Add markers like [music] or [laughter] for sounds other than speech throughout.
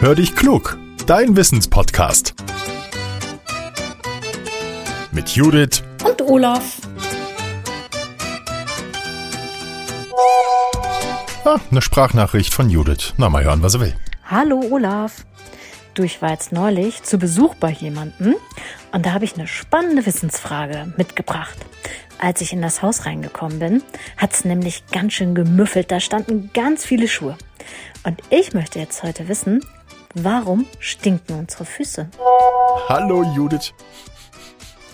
Hör dich klug, dein Wissenspodcast. Mit Judith und Olaf. Ah, eine Sprachnachricht von Judith. Na, mal hören, was er will. Hallo Olaf. Du, ich war jetzt neulich zu Besuch bei jemandem und da habe ich eine spannende Wissensfrage mitgebracht. Als ich in das Haus reingekommen bin, hat es nämlich ganz schön gemüffelt. Da standen ganz viele Schuhe. Und ich möchte jetzt heute wissen, warum stinken unsere Füße? Hallo Judith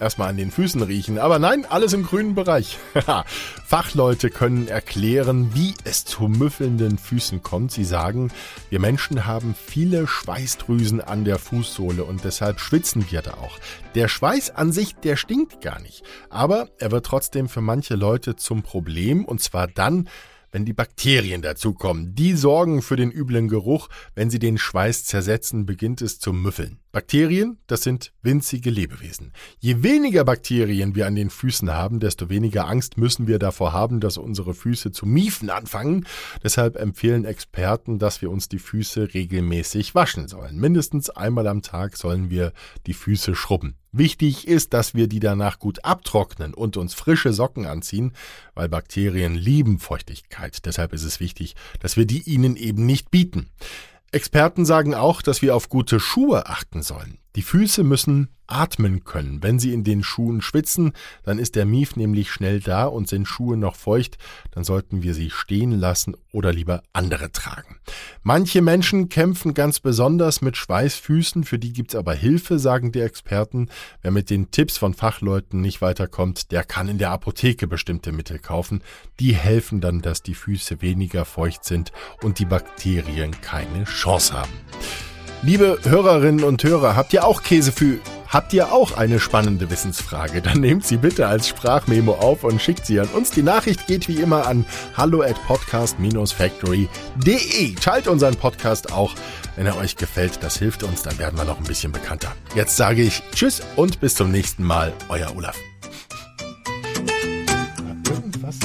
erstmal an den Füßen riechen. Aber nein, alles im grünen Bereich. [laughs] Fachleute können erklären, wie es zu müffelnden Füßen kommt. Sie sagen, wir Menschen haben viele Schweißdrüsen an der Fußsohle und deshalb schwitzen wir da auch. Der Schweiß an sich, der stinkt gar nicht. Aber er wird trotzdem für manche Leute zum Problem und zwar dann, wenn die Bakterien dazukommen. Die sorgen für den üblen Geruch. Wenn sie den Schweiß zersetzen, beginnt es zu müffeln. Bakterien, das sind winzige Lebewesen. Je weniger Bakterien wir an den Füßen haben, desto weniger Angst müssen wir davor haben, dass unsere Füße zu miefen anfangen. Deshalb empfehlen Experten, dass wir uns die Füße regelmäßig waschen sollen. Mindestens einmal am Tag sollen wir die Füße schrubben. Wichtig ist, dass wir die danach gut abtrocknen und uns frische Socken anziehen, weil Bakterien lieben Feuchtigkeit. Deshalb ist es wichtig, dass wir die ihnen eben nicht bieten. Experten sagen auch, dass wir auf gute Schuhe achten sollen. Die Füße müssen atmen können. Wenn sie in den Schuhen schwitzen, dann ist der Mief nämlich schnell da und sind Schuhe noch feucht, dann sollten wir sie stehen lassen oder lieber andere tragen. Manche Menschen kämpfen ganz besonders mit Schweißfüßen, für die gibt's aber Hilfe, sagen die Experten. Wer mit den Tipps von Fachleuten nicht weiterkommt, der kann in der Apotheke bestimmte Mittel kaufen. Die helfen dann, dass die Füße weniger feucht sind und die Bakterien keine Chance haben. Liebe Hörerinnen und Hörer, habt ihr auch Käsefühl? Habt ihr auch eine spannende Wissensfrage? Dann nehmt sie bitte als Sprachmemo auf und schickt sie an uns. Die Nachricht geht wie immer an hallo at podcast-factory.de. Teilt unseren Podcast auch, wenn er euch gefällt. Das hilft uns, dann werden wir noch ein bisschen bekannter. Jetzt sage ich Tschüss und bis zum nächsten Mal. Euer Olaf. Irgendwas